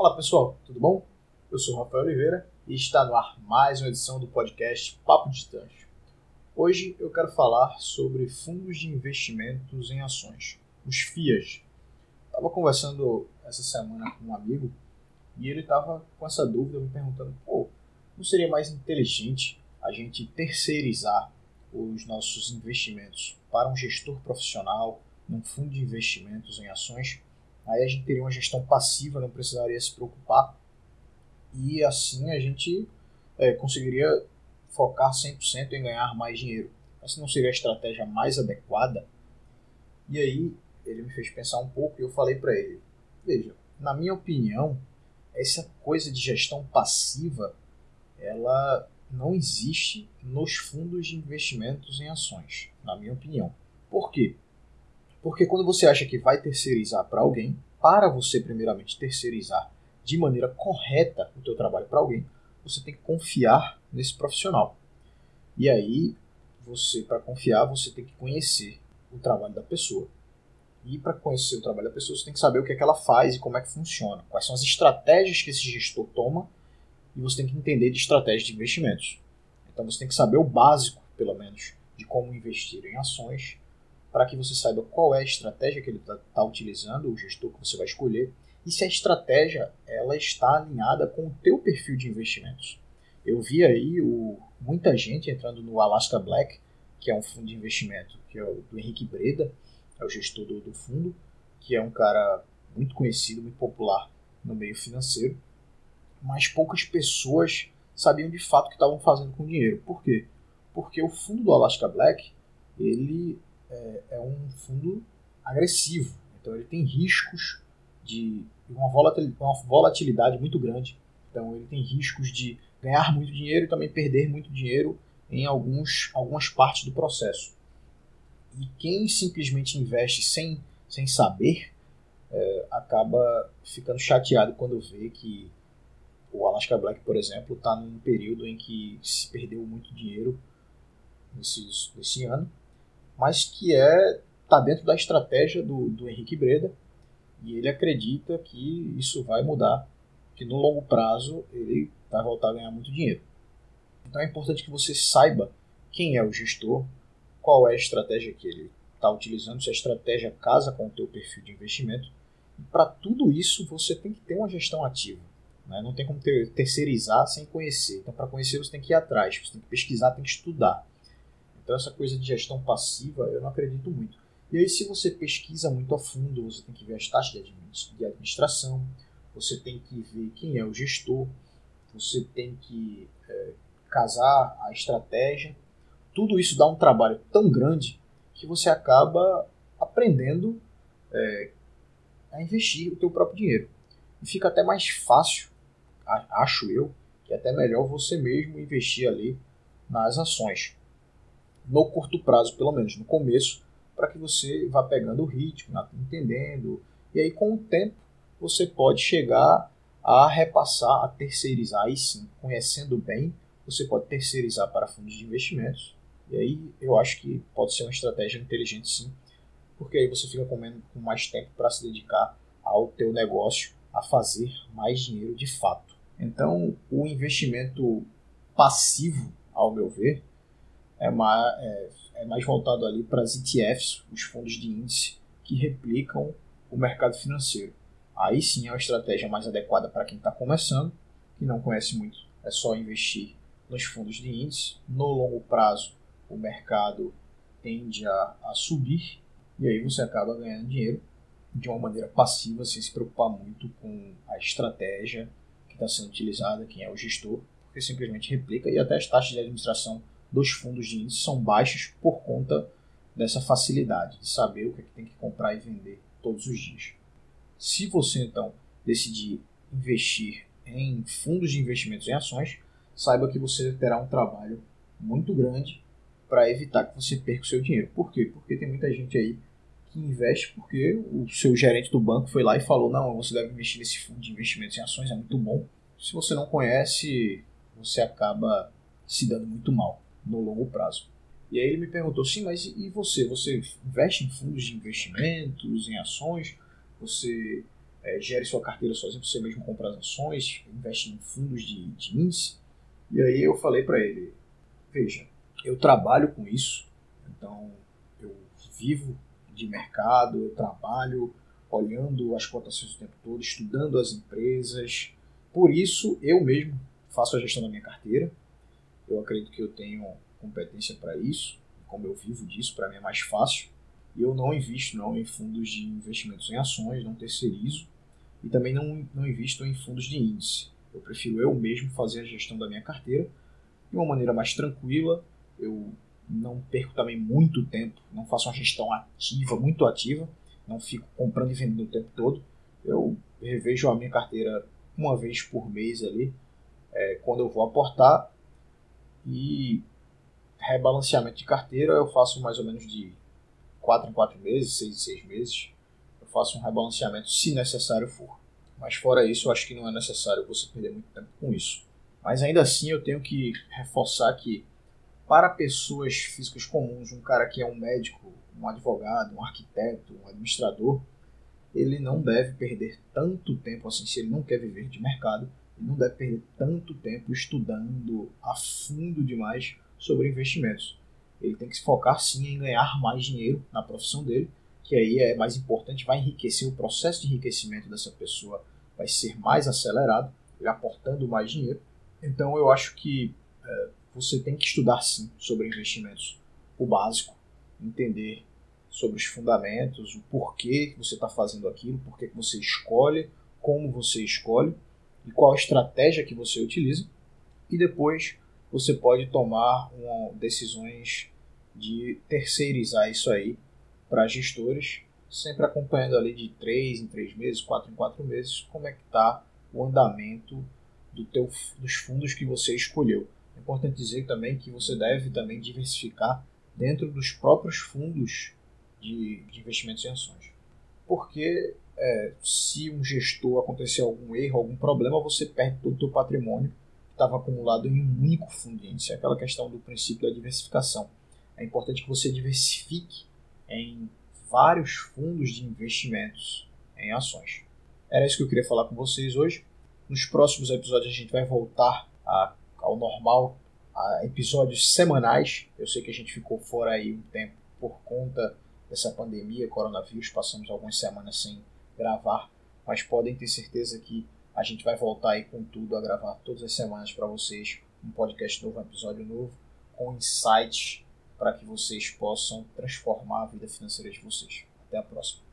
Fala pessoal, tudo bom? Eu sou Rafael Oliveira e está no ar mais uma edição do podcast Papo Distante. Hoje eu quero falar sobre fundos de investimentos em ações, os FIAs. Estava conversando essa semana com um amigo e ele estava com essa dúvida me perguntando: pô, não seria mais inteligente a gente terceirizar os nossos investimentos para um gestor profissional, num fundo de investimentos em ações? Aí a gente teria uma gestão passiva, não precisaria se preocupar. E assim a gente é, conseguiria focar 100% em ganhar mais dinheiro. Essa não seria a estratégia mais adequada? E aí ele me fez pensar um pouco e eu falei para ele: veja, na minha opinião, essa coisa de gestão passiva ela não existe nos fundos de investimentos em ações, na minha opinião. Por quê? Porque quando você acha que vai terceirizar para alguém, para você primeiramente terceirizar de maneira correta o teu trabalho para alguém, você tem que confiar nesse profissional. E aí, você para confiar, você tem que conhecer o trabalho da pessoa. E para conhecer o trabalho da pessoa, você tem que saber o que, é que ela faz e como é que funciona, quais são as estratégias que esse gestor toma, e você tem que entender de estratégias de investimentos. Então você tem que saber o básico, pelo menos, de como investir em ações, para que você saiba qual é a estratégia que ele está tá utilizando, o gestor que você vai escolher, e se a estratégia ela está alinhada com o teu perfil de investimentos. Eu vi aí o, muita gente entrando no Alaska Black, que é um fundo de investimento, que é o do Henrique Breda, é o gestor do, do fundo, que é um cara muito conhecido, muito popular no meio financeiro, mas poucas pessoas sabiam de fato o que estavam fazendo com o dinheiro. Por quê? Porque o fundo do Alaska Black ele é, é um fundo agressivo. Então ele tem riscos de uma volatilidade muito grande. Então ele tem riscos de ganhar muito dinheiro e também perder muito dinheiro em alguns, algumas partes do processo. E quem simplesmente investe sem, sem saber é, acaba ficando chateado quando vê que o Alaska Black, por exemplo, está num período em que se perdeu muito dinheiro nesse, nesse ano mas que é está dentro da estratégia do, do Henrique Breda e ele acredita que isso vai mudar, que no longo prazo ele vai voltar a ganhar muito dinheiro. Então é importante que você saiba quem é o gestor, qual é a estratégia que ele está utilizando, se a estratégia casa com o teu perfil de investimento. E para tudo isso você tem que ter uma gestão ativa. Né? Não tem como ter, terceirizar sem conhecer. Então para conhecer você tem que ir atrás, você tem que pesquisar, tem que estudar. Então, essa coisa de gestão passiva, eu não acredito muito. E aí, se você pesquisa muito a fundo, você tem que ver as taxas de administração, você tem que ver quem é o gestor, você tem que é, casar a estratégia. Tudo isso dá um trabalho tão grande que você acaba aprendendo é, a investir o teu próprio dinheiro. E fica até mais fácil, acho eu, que é até melhor você mesmo investir ali nas ações no curto prazo, pelo menos no começo, para que você vá pegando o ritmo, entendendo. E aí, com o tempo, você pode chegar a repassar, a terceirizar. Aí sim, conhecendo bem, você pode terceirizar para fundos de investimentos. E aí eu acho que pode ser uma estratégia inteligente sim, porque aí você fica com, menos, com mais tempo para se dedicar ao teu negócio, a fazer mais dinheiro de fato. Então, o investimento passivo, ao meu ver, é mais, é, é mais voltado ali para as ETFs, os fundos de índice, que replicam o mercado financeiro. Aí sim é uma estratégia mais adequada para quem está começando, que não conhece muito. É só investir nos fundos de índice. No longo prazo, o mercado tende a, a subir e aí você acaba ganhando dinheiro de uma maneira passiva, sem se preocupar muito com a estratégia que está sendo utilizada, quem é o gestor, porque simplesmente replica e até as taxas de administração dos fundos de índice são baixos por conta dessa facilidade de saber o que, é que tem que comprar e vender todos os dias. Se você então decidir investir em fundos de investimentos em ações, saiba que você terá um trabalho muito grande para evitar que você perca o seu dinheiro. Por quê? Porque tem muita gente aí que investe porque o seu gerente do banco foi lá e falou: não, você deve investir nesse fundo de investimentos em ações, é muito bom. Se você não conhece, você acaba se dando muito mal no longo prazo. E aí ele me perguntou, sim, mas e você? Você investe em fundos de investimentos, em ações? Você é, gere sua carteira sozinho, você mesmo compra as ações, investe em fundos de, de índice. E aí eu falei para ele, veja, eu trabalho com isso, então eu vivo de mercado, eu trabalho olhando as cotações o tempo todo, estudando as empresas. Por isso, eu mesmo faço a gestão da minha carteira. Eu acredito que eu tenho competência para isso, como eu vivo disso, para mim é mais fácil. E eu não invisto não em fundos de investimentos em ações, não terceirizo e também não, não invisto em fundos de índice. Eu prefiro eu mesmo fazer a gestão da minha carteira de uma maneira mais tranquila. Eu não perco também muito tempo, não faço uma gestão ativa, muito ativa, não fico comprando e vendendo o tempo todo. Eu revejo a minha carteira uma vez por mês ali, é, quando eu vou aportar e rebalanceamento de carteira eu faço mais ou menos de 4 em 4 meses, 6 em 6 meses. Eu faço um rebalanceamento se necessário for. Mas fora isso, eu acho que não é necessário você perder muito tempo com isso. Mas ainda assim eu tenho que reforçar que para pessoas físicas comuns, um cara que é um médico, um advogado, um arquiteto, um administrador, ele não deve perder tanto tempo assim, se ele não quer viver de mercado, não deve perder tanto tempo estudando a fundo demais sobre investimentos. Ele tem que se focar sim em ganhar mais dinheiro na profissão dele, que aí é mais importante, vai enriquecer o processo de enriquecimento dessa pessoa, vai ser mais acelerado, ele aportando mais dinheiro. Então eu acho que é, você tem que estudar sim sobre investimentos, o básico, entender sobre os fundamentos, o porquê que você está fazendo aquilo, porquê que você escolhe, como você escolhe e qual estratégia que você utiliza. E depois você pode tomar uma, decisões de terceirizar isso aí para gestores, sempre acompanhando ali de 3 em 3 meses, 4 em 4 meses, como é que está o andamento do teu, dos fundos que você escolheu. É importante dizer também que você deve também diversificar dentro dos próprios fundos de, de investimentos em ações. Porque é, se um gestor acontecer algum erro, algum problema, você perde todo o teu patrimônio estava acumulado em um único fundo índice. É aquela questão do princípio da diversificação. É importante que você diversifique em vários fundos de investimentos em ações. Era isso que eu queria falar com vocês hoje. Nos próximos episódios a gente vai voltar a, ao normal, a episódios semanais. Eu sei que a gente ficou fora aí um tempo por conta dessa pandemia, coronavírus, passamos algumas semanas sem gravar, mas podem ter certeza que a gente vai voltar aí com tudo a gravar todas as semanas para vocês um podcast novo, um episódio novo, com insights para que vocês possam transformar a vida financeira de vocês. Até a próxima.